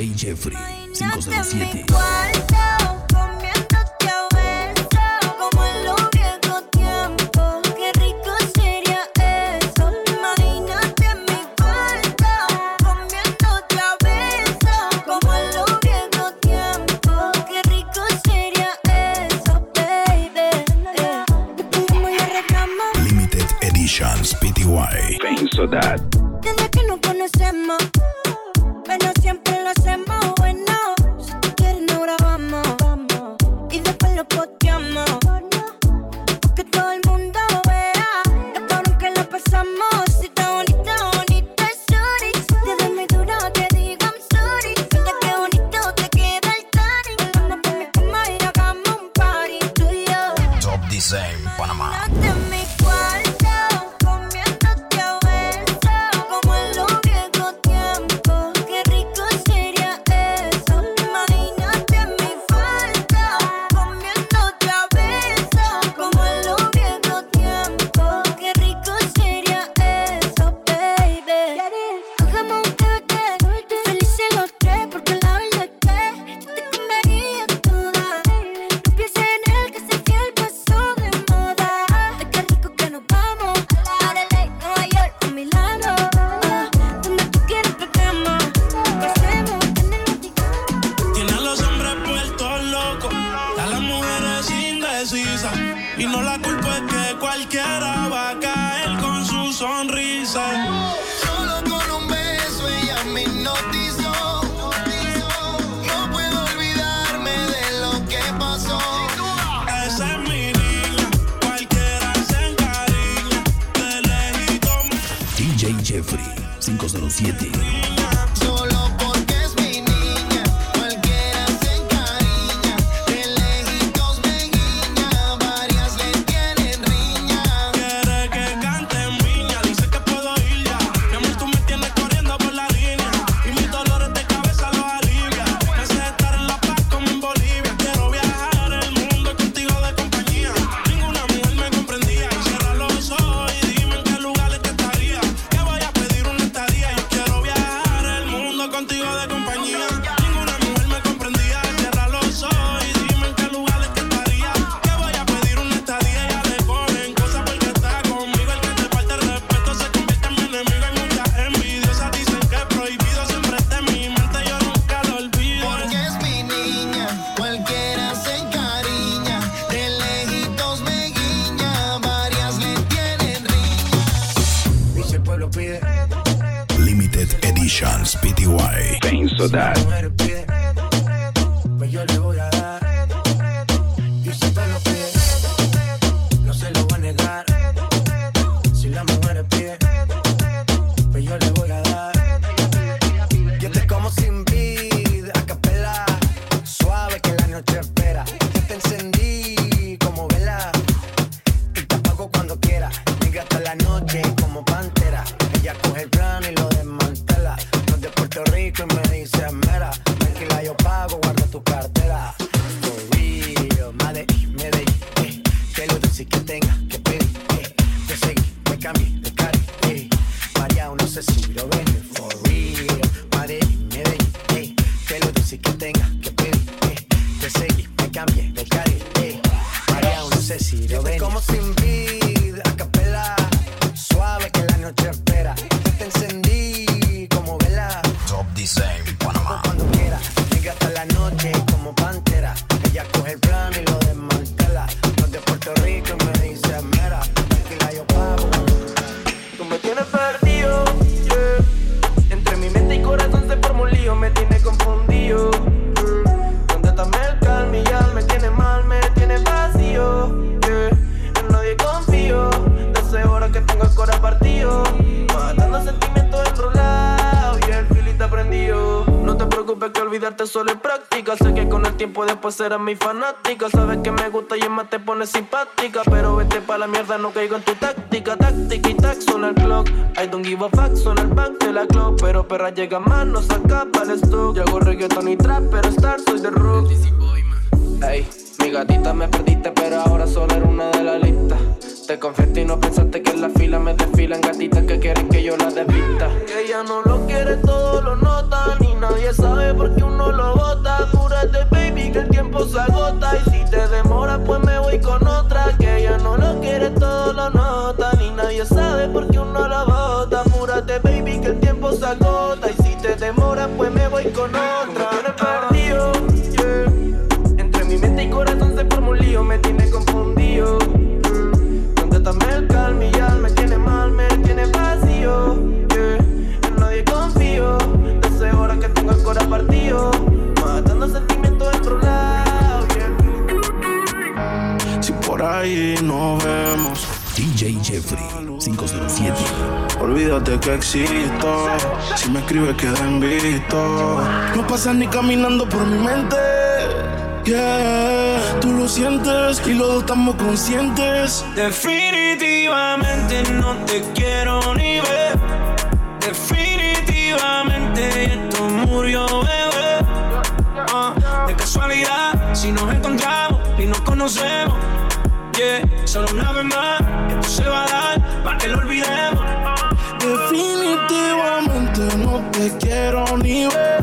DJ Jeffrey 507. DIY. Penso Dad. Eres mi fanática. Sabes que me gusta y es más te pone simpática. Pero vete pa' la mierda, no caigo en tu táctica. Táctica y tac, suena el clock. I don't give a fuck, suena el bank de la clock. Pero perra llega más, no saca para el stock. Yo hago reggaeton y trap, pero star soy de rock. Ey, mi gatita me perdiste, pero ahora solo era una de la lista. Te confesto y no pensaste que en la fila me desfilan gatitas que quieren que yo la desvista. Que ella no lo quiere, todo lo nota. Ni nadie sabe por qué uno lo bota. Cúrate, baby, que el tiempo se agota. Y si te demora pues me voy con otra. Que ella no lo quiere, todo lo nota. Ni nadie sabe por qué uno lo bota. Apúrate, baby, que el tiempo se agota. Y si te demoras, pues me voy con otra. Olvídate que existo. Si me escribes, queda en visto. No pasas ni caminando por mi mente. Yeah, tú lo sientes y los dos estamos conscientes. Definitivamente no te quiero ni ver. Definitivamente esto murió, bebé. Ah, de casualidad, si nos encontramos y nos conocemos. Yeah, solo una vez más, esto se va a dar para que lo olvidemos. Definitivamente no te quiero ni ver.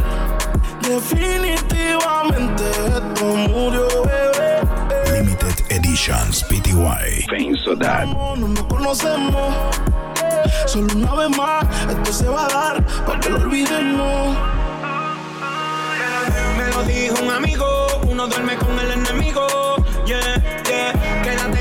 Definitivamente esto murió, bebé. Limited Editions PTY. Fame so that. No, no nos conocemos. Solo una vez más, esto se va a dar para que lo olvidemos. Me lo dijo un amigo, uno duerme con el enemigo.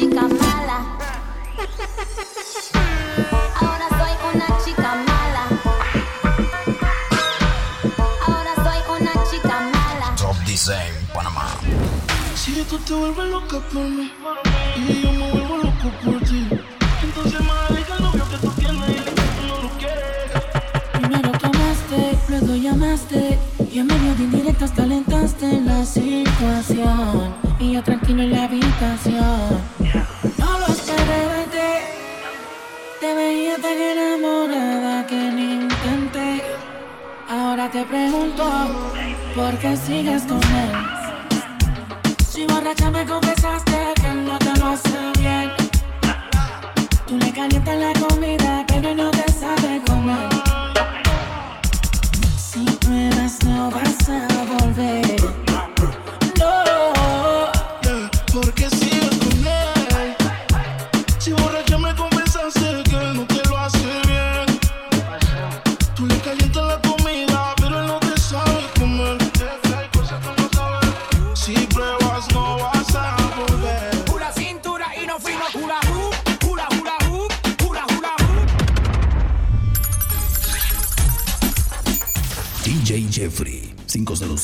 Chica mala. Ahora soy una chica mala. Ahora soy una chica mala. Top Design Panamá. Si tú te vuelves loca por mí y yo me vuelvo loco por ti, entonces más deja el novio que tú tienes y tú no lo quieres. Primero tomaste, luego llamaste y en medio de indirectas calentaste la situación y yo tranquilo en la habitación. Pregunto, ¿por qué sigues con él? Si borracha me confesaste que no te lo hace bien. Tú le calientas la comida, pero no te sabe comer. Si pruebas no vas a volver. No. Porque sigues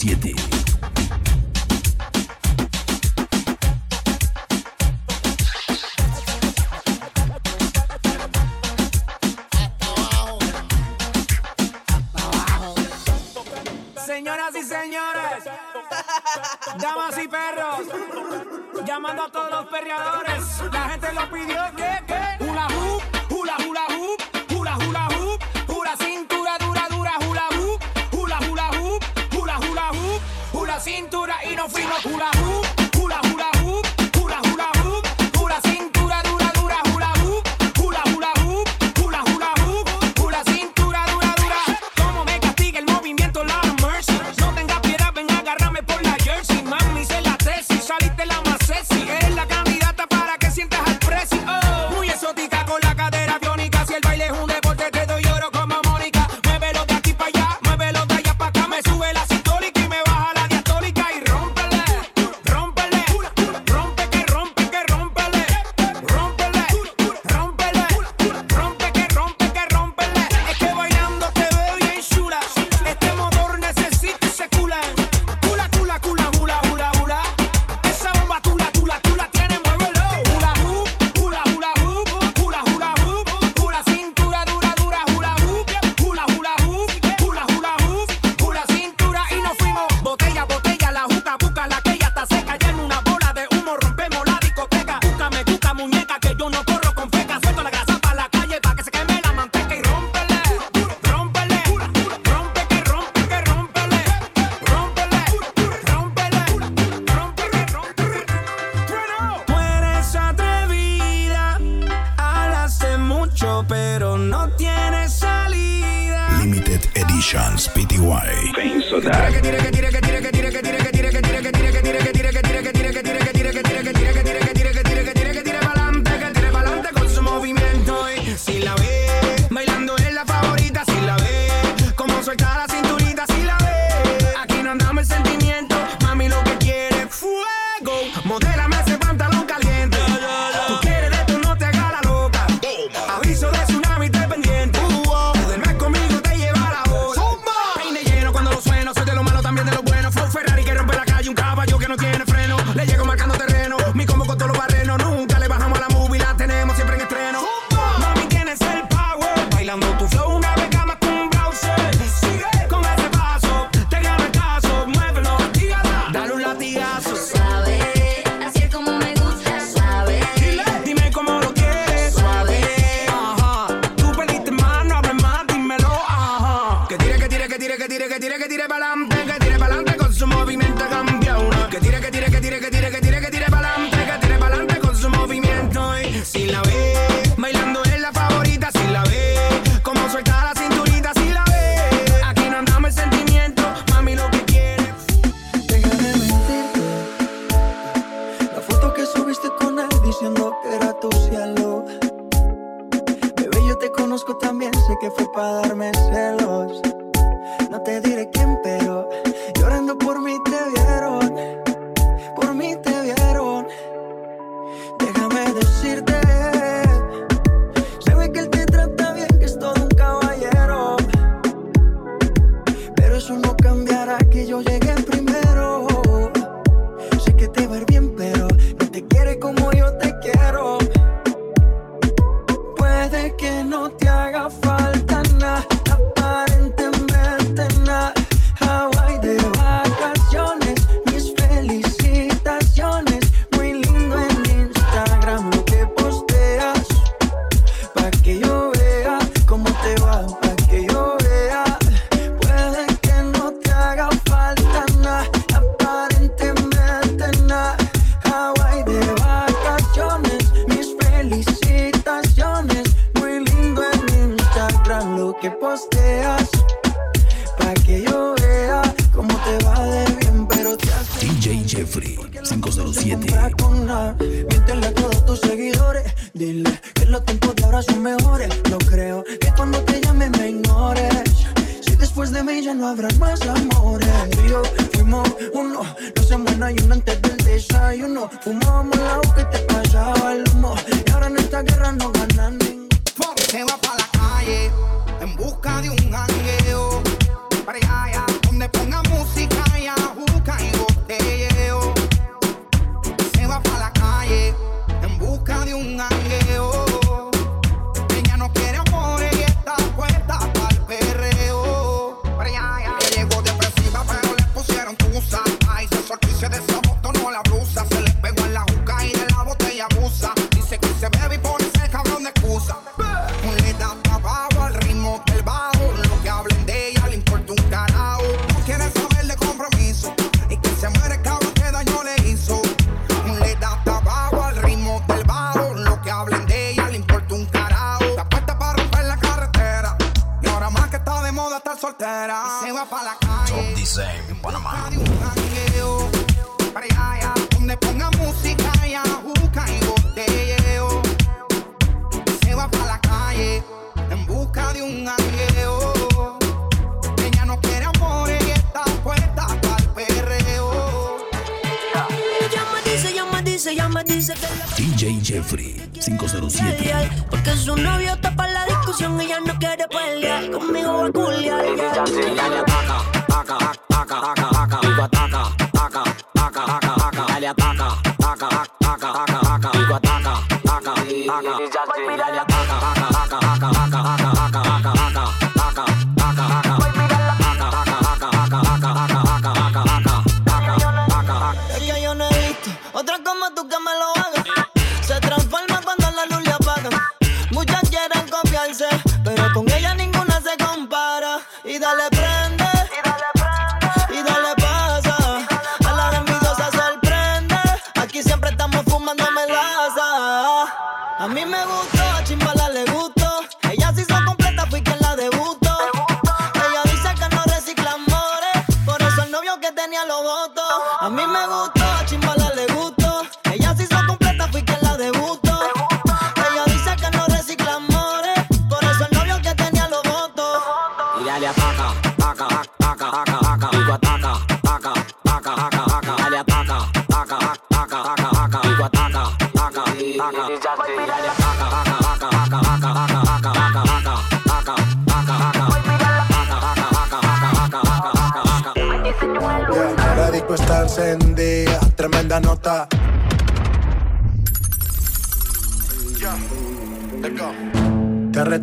507. Señoras y señores, damas y perros, llamando a todos los perreadores. La gente lo pidió que, que, hula hoop, hula hula hoop, hula hula hoop, hula cintura cintura y nos fuimos hula hoop, Editions PTY. Fame so ya no habrá más amores. Tú y yo fuimos uno, no semana y uno antes del desayuno. Fumábamos la que te pasaba el humo. Y ahora en esta guerra no ganan ninguno. Se va para la calle en busca de un jangueo. Para allá, pelear, conmigo va a culiar. Dale ataca, ataca, ataca, ataca, ataca. Digo ataca, ataca, ataca, ataca, ataca. Dale ataca, ataca, ataca, ataca, ataca. Digo ataca, ataca, ataca.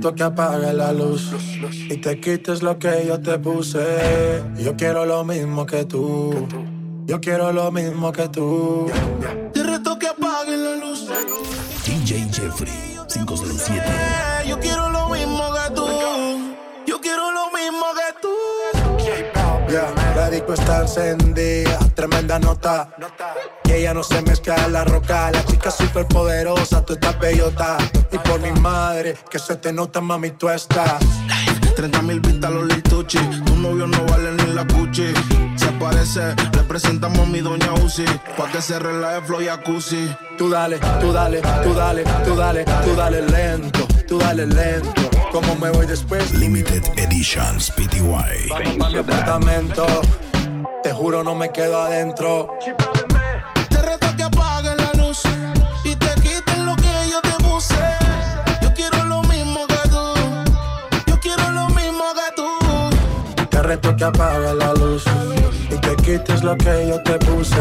necesito que apagues la luz y te quites lo que yo te puse. Yo quiero lo mismo que tú. Yo quiero lo mismo que tú. Te reto que apagues la luz. DJ Jeffrey 507. Yo quiero lo mismo que tú. Yo quiero lo mismo que tú. Yeah, la disco está encendida, tremenda nota. Y ella no se mezcla en la roca. La chica super poderosa, tú estás bellota. Y por mi madre, que se te nota, mami, tú estás. 30 mil vistas los lituchi. Tu novio no vale ni la cuchi. Se aparece, le presentamos a mi doña Uzi. Pa' que se relaje flow y jacuzzi. Tú dale, tú dale, tú dale, tú dale, tú dale lento, tú dale lento. Como me voy después? Limited Editions PTY. Vamos mi apartamento. Te juro, no me quedo adentro. Te reto que apagues la luz y te quites lo que yo te puse. Yo quiero lo mismo que tú. Yo quiero lo mismo que tú. Te reto que apagues la luz y te quites lo que yo te puse.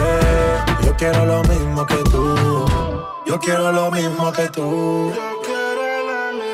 Yo quiero lo mismo que tú. Yo quiero lo mismo que tú.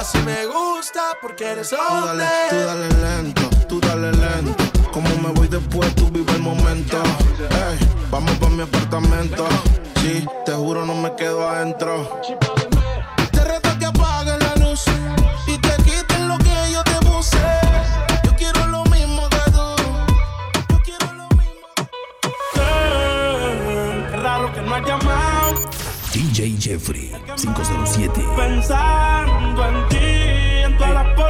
Así me gusta porque eres Tú dale, hombre. tú dale lento, tú dale lento. Como me voy después, tú vive el momento. Ey, vamos pa' mi apartamento. Sí, te juro, no me quedo adentro. Te reto que apagues la luz y te quites lo que yo te puse. Yo quiero lo mismo que tú. Yo quiero lo mismo. Qué raro que no has llamado. DJ Jeffrey 507. Pensando en ti,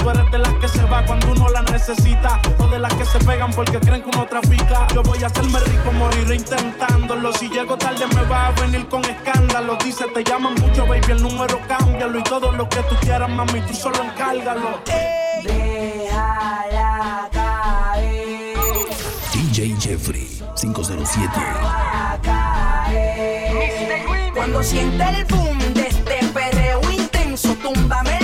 Tú eres de las que se va cuando uno la necesita. O de las que se pegan porque creen que uno trafica. Yo voy a hacerme rico, moriré intentándolo. Si llego tarde, me va a venir con escándalo. Dice, te llaman mucho, baby, el número cámbialo. Y todo lo que tú quieras, mami, tú solo encárgalo. Déjala caer, DJ Jeffrey 507. caer. Cuando siente el boom de este perreo intenso, túmbame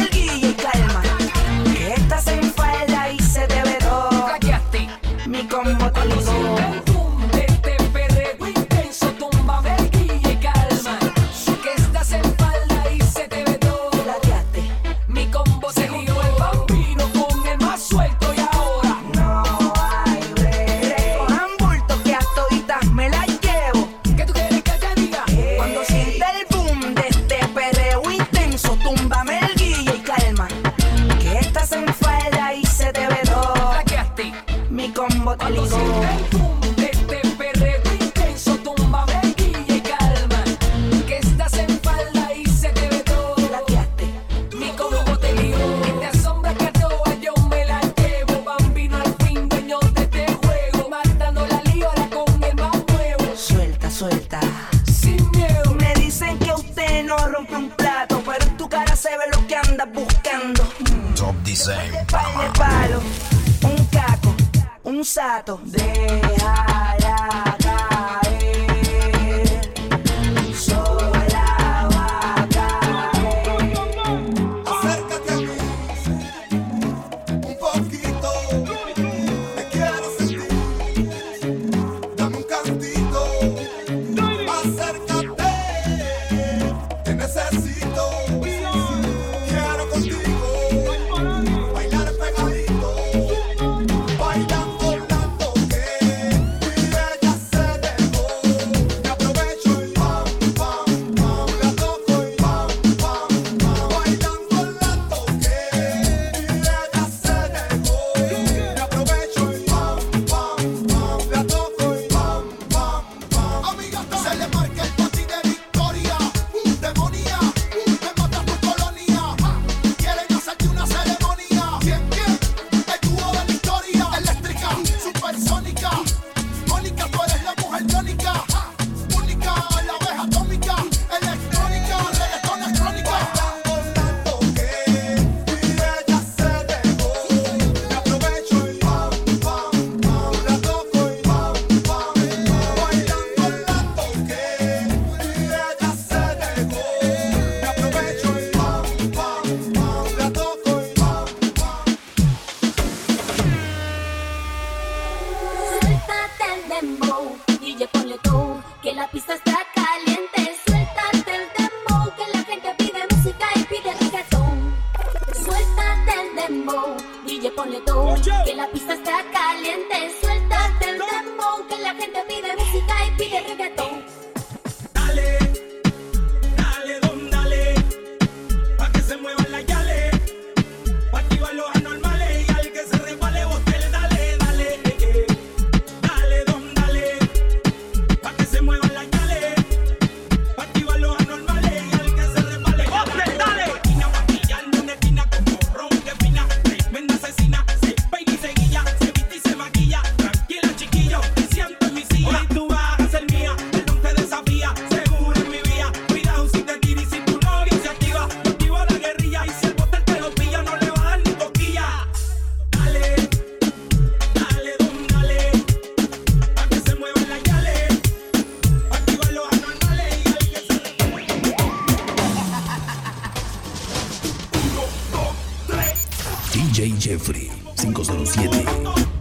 DJ Jeffrey 507.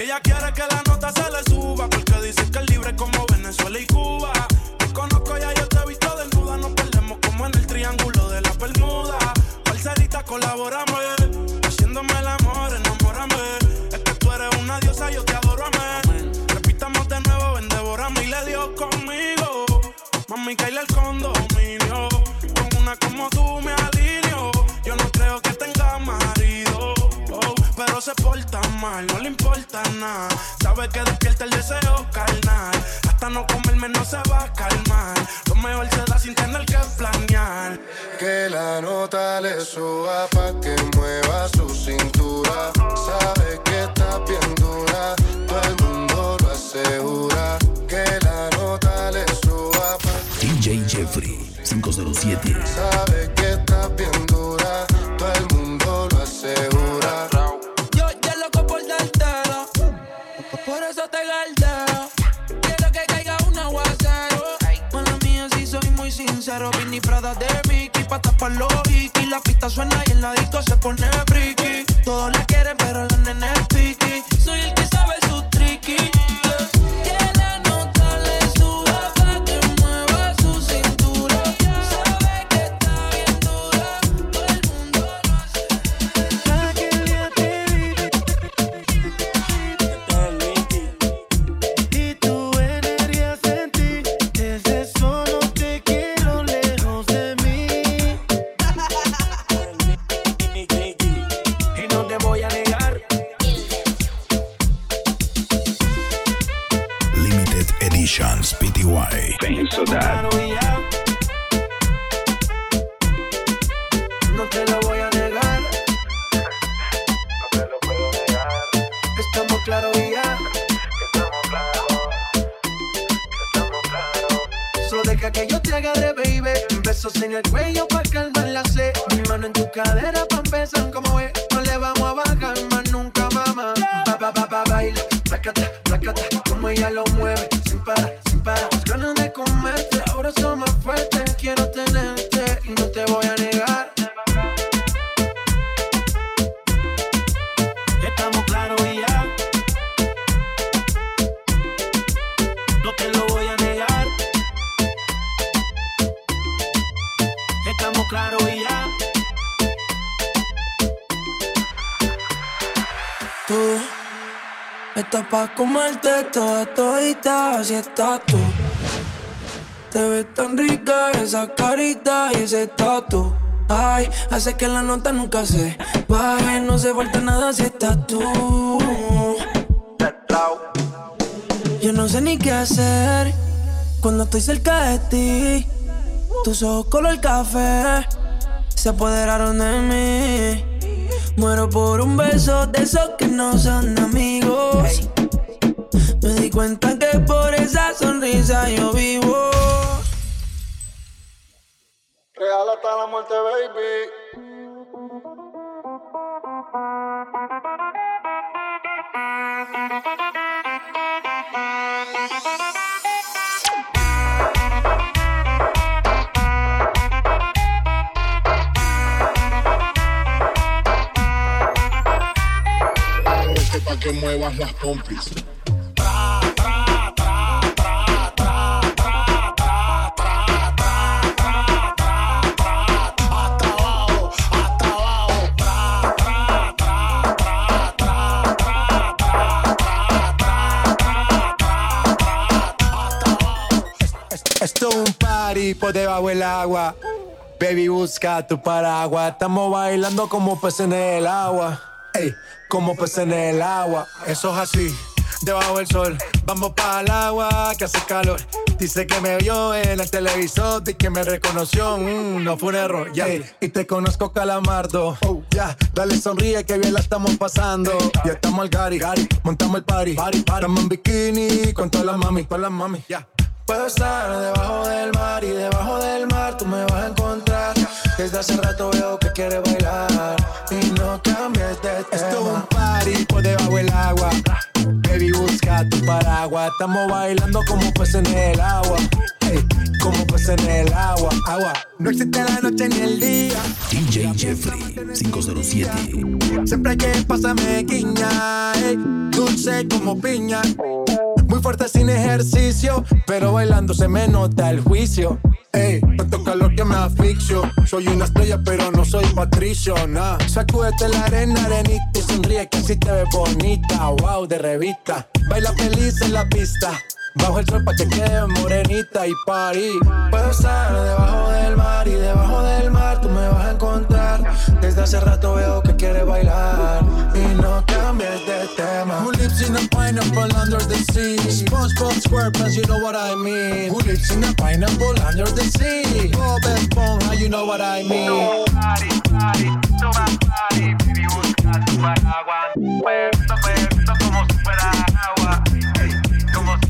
Ella quiere que la comerte toda todita, así estás tú. Te ves tan rica esa carita y ese tatu. Ay, hace que la nota nunca se baje, no se falta nada si estás tú. Yo no sé ni qué hacer cuando estoy cerca de ti. Tus ojos color café se apoderaron de mí. Muero por un beso de esos que no son amigos. Me di cuenta que por esa sonrisa yo vivo. Real hasta la muerte, baby. Este pa' que muevas las pompis. Esto es un party por debajo del agua. Baby, busca tu paraguas. Estamos bailando como peces en el agua. Ey, como peces en el agua. Eso es así, debajo del sol. Vamos para el agua que hace calor. Dice que me vio en el televisor y que me reconoció. Mm, no fue un error, ya. Y te conozco, Calamardo. Oh, ya, dale sonríe que bien la estamos pasando. Ya estamos al Gary, montamos el party. party, Estamos en bikini con todas las mami, todas las mami, ya. Puedo estar debajo del mar y debajo del mar tú me vas a encontrar. Desde hace rato veo que quieres bailar y no cambies de tema. Esto es un party por debajo del agua. Baby, busca tu paraguas. Estamos bailando como peces en el agua. Ey, como peces en el agua. Agua. No existe la noche ni el día. DJ Jeffrey 507. Siempre hay que pasarme guiña, ey, dulce como piña. Fuerte sin ejercicio, pero bailando se me nota el juicio. Ey, tanto calor que me asfixio. Soy una estrella, pero no soy patricio, nah. Sacúdete la arena, arenita y sonríe que así te ves bonita. Wow, de revista. Baila feliz en la pista. Bajo el sol pa' que quede morenita y party. Puedo estar debajo del mar y debajo del mar tú me vas a encontrar. Desde hace rato veo que quieres bailar y no cambies de tema. Who lives in a pineapple under the sea? SpongeBob SquarePants, you know what I mean. Who lives in a pineapple under the sea? Bob Esponja, you know what I mean.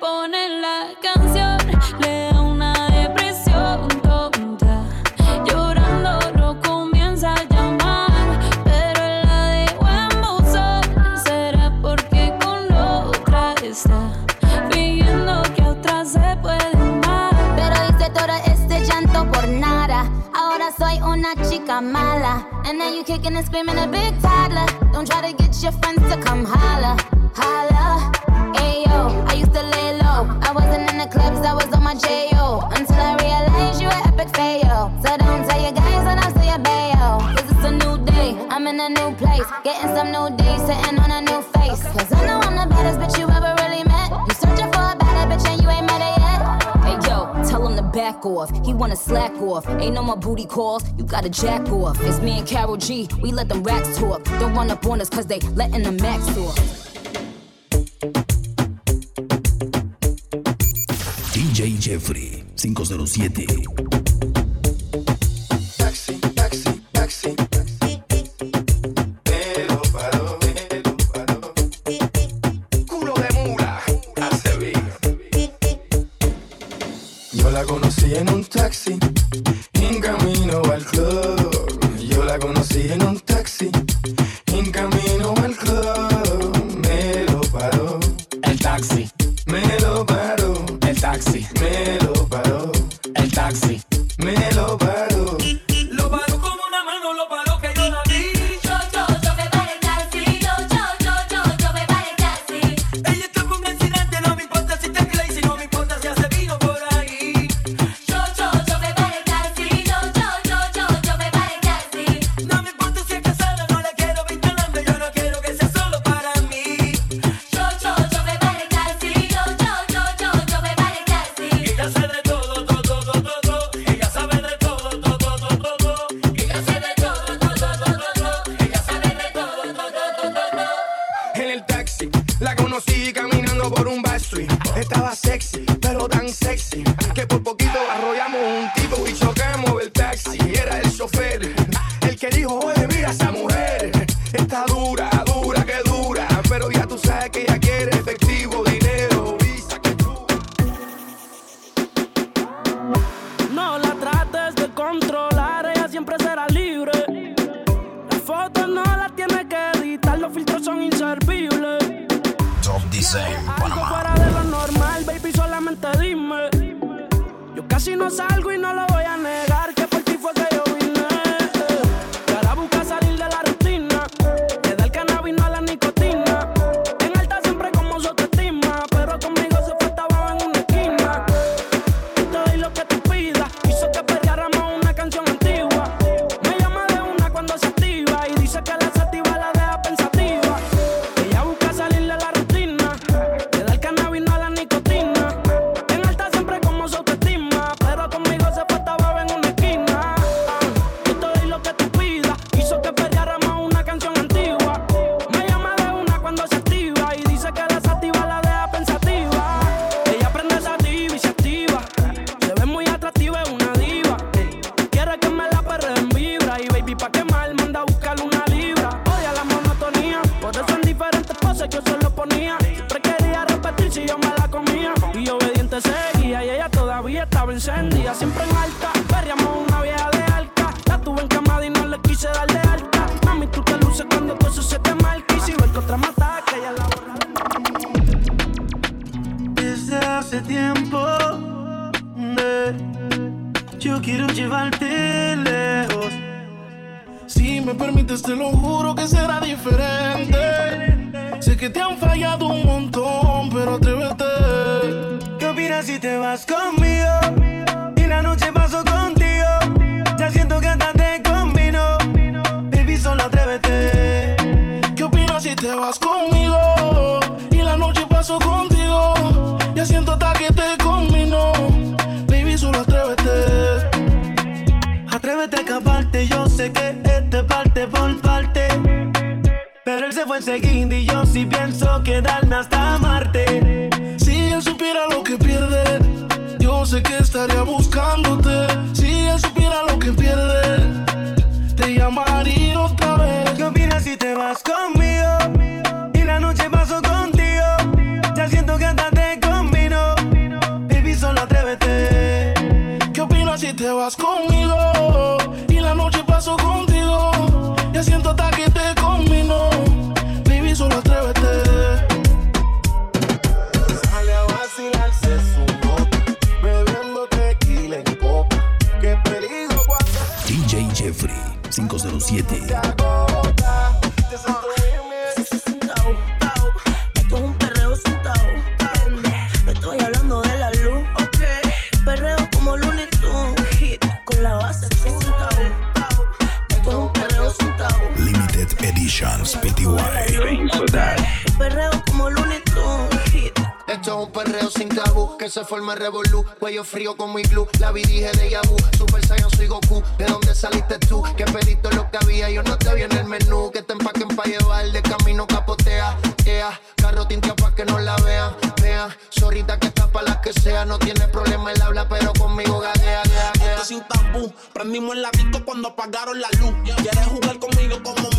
ponen la canción le da una depresión tonta. Llorando lo comienza a llamar, pero la de buen buzón será porque con otra está pidiendo que otra se puede amar. Pero hice todo este llanto por nada. Ahora soy una chica mala. And now you kicking and screaming a big toddler. Don't try to get your friends to come holla, holla. Until I realize you an epic fail. So don't tell your guys when I say a bail. Cause it's a new day, I'm in a new place. Getting some new days, sitting on a new face. Cause I know I'm the baddest bitch you ever really met. You searching for a better bitch and you ain't met it yet. Hey yo, tell him to back off. He wanna slack off. Ain't no more booty calls, you gotta jack off. It's me and Carol G, we let the racks talk. Don't run up on us cause they letting the max talk. Jeffrey 507. perseguir y yo sí pienso quedarme hasta amarte. Si él supiera lo que pierde, yo sé que estaría buscándote revolú. Cuello frío como iglú. La vi dije de Yabu. Super Saiyan soy Goku. ¿De dónde saliste tú? Que pediste lo que había. Yo no te vi en el menú. Que te empaquen pa' llevar. De camino capotea. Ea. Carro tintia pa' que no la vean. Vean. Zorrita que está pa' las que sea. No tiene problema el habla, pero conmigo gaguea, gaguea. Esto sin tabú. Prendimos el disco cuando apagaron la luz. Quieres jugar conmigo como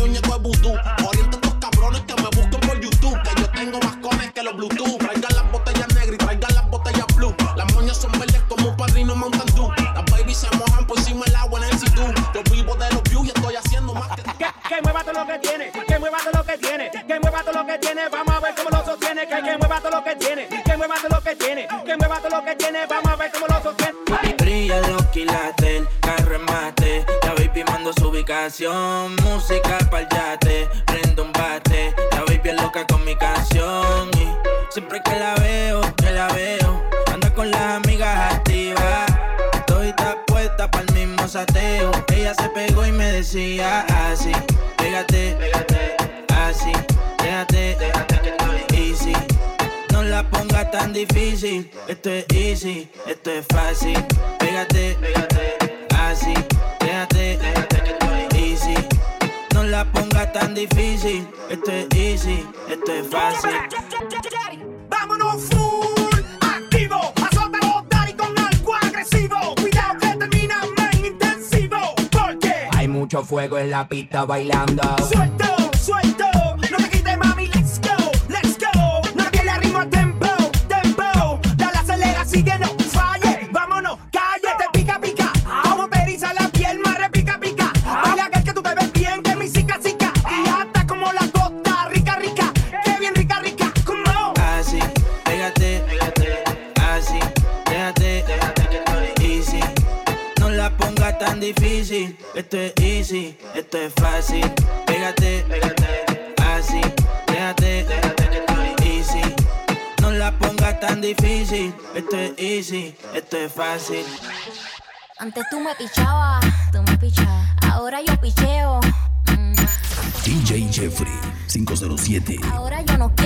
que mueva todo lo que tiene, vamos a ver cómo lo sostiene, que, que mueva todo lo que tiene, que mueva todo lo que tiene, que mueva todo lo que tiene, vamos a ver cómo lo sostiene. Brilla los quilates, el carro mate. La baby mando su ubicación. Música pa'l yate, prendo un bate. La baby es loca con mi canción. Y siempre que la veo, que la veo, anda con las amigas activas. Estoy puesta pa'l mismo sateo. Ella se pegó y me decía así: difícil. Esto es easy, esto es fácil. Pégate, pégate, así. Déjate, déjate que estoy easy. No la ponga tan difícil. Esto es easy, esto es fácil. Vámonos full, activo, azótalo, daddy con algo agresivo. Cuidado que termina en intensivo, porque Hay mucho fuego en la pista bailando. suelto, suelto, es fácil. Antes tú me pichabas, tú me pichabas. Ahora yo picheo. DJ Jeffrey 507. Ahora yo no quiero.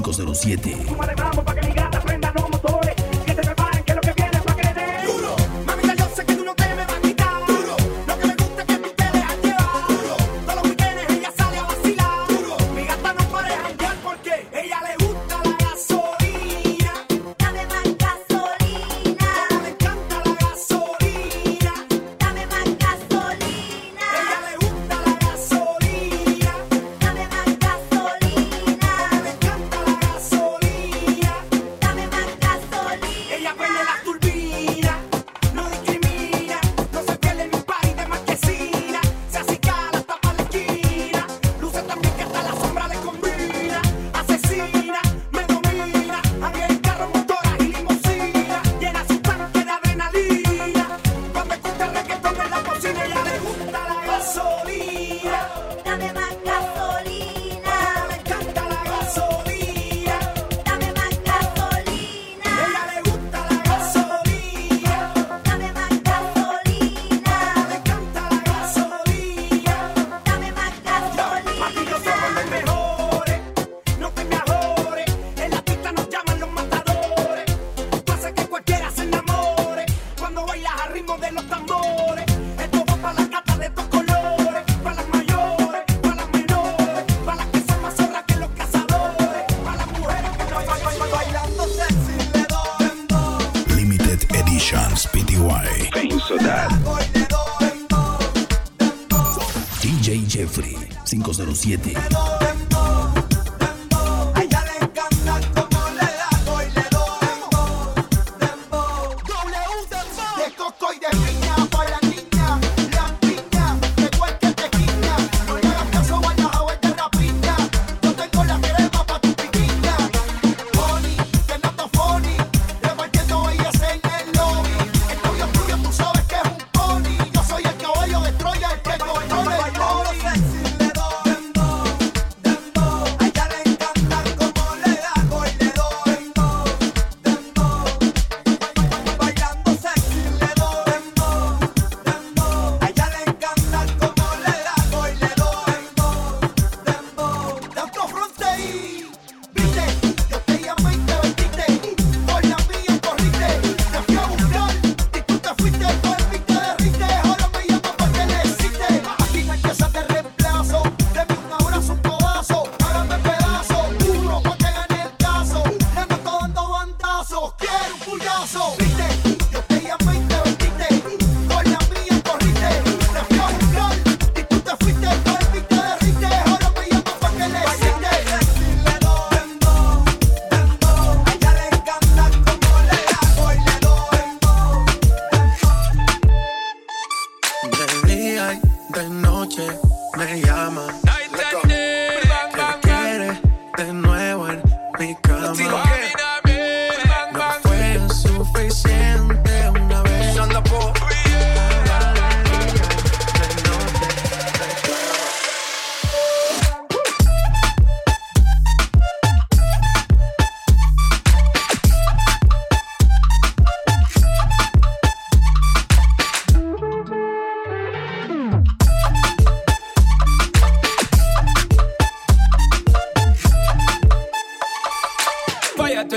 507.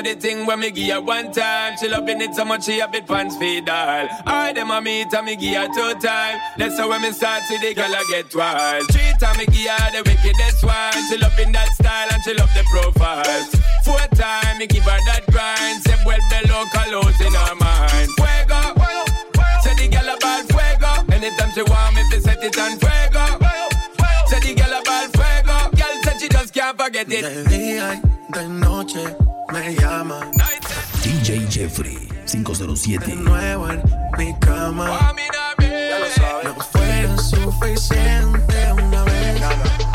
the thing when me give her one time. She loving it so much she a bit pants feed all. I them a meet and me give her two time. That's how when me start see the girl I get wild. Three time me give her the wickedest one. She loving that style and she love the profiles. Four time me give her that grind. Say well below colors in her mind. Fuego, say the girl about fuego. Anytime she want me, fi set it on fuego. Say the girl about fuego. Girl said she just can't forget it. De noche me llama. DJ Jeffrey 507. De nuevo en mi cama. Ya lo sabes. No fue suficiente una vez.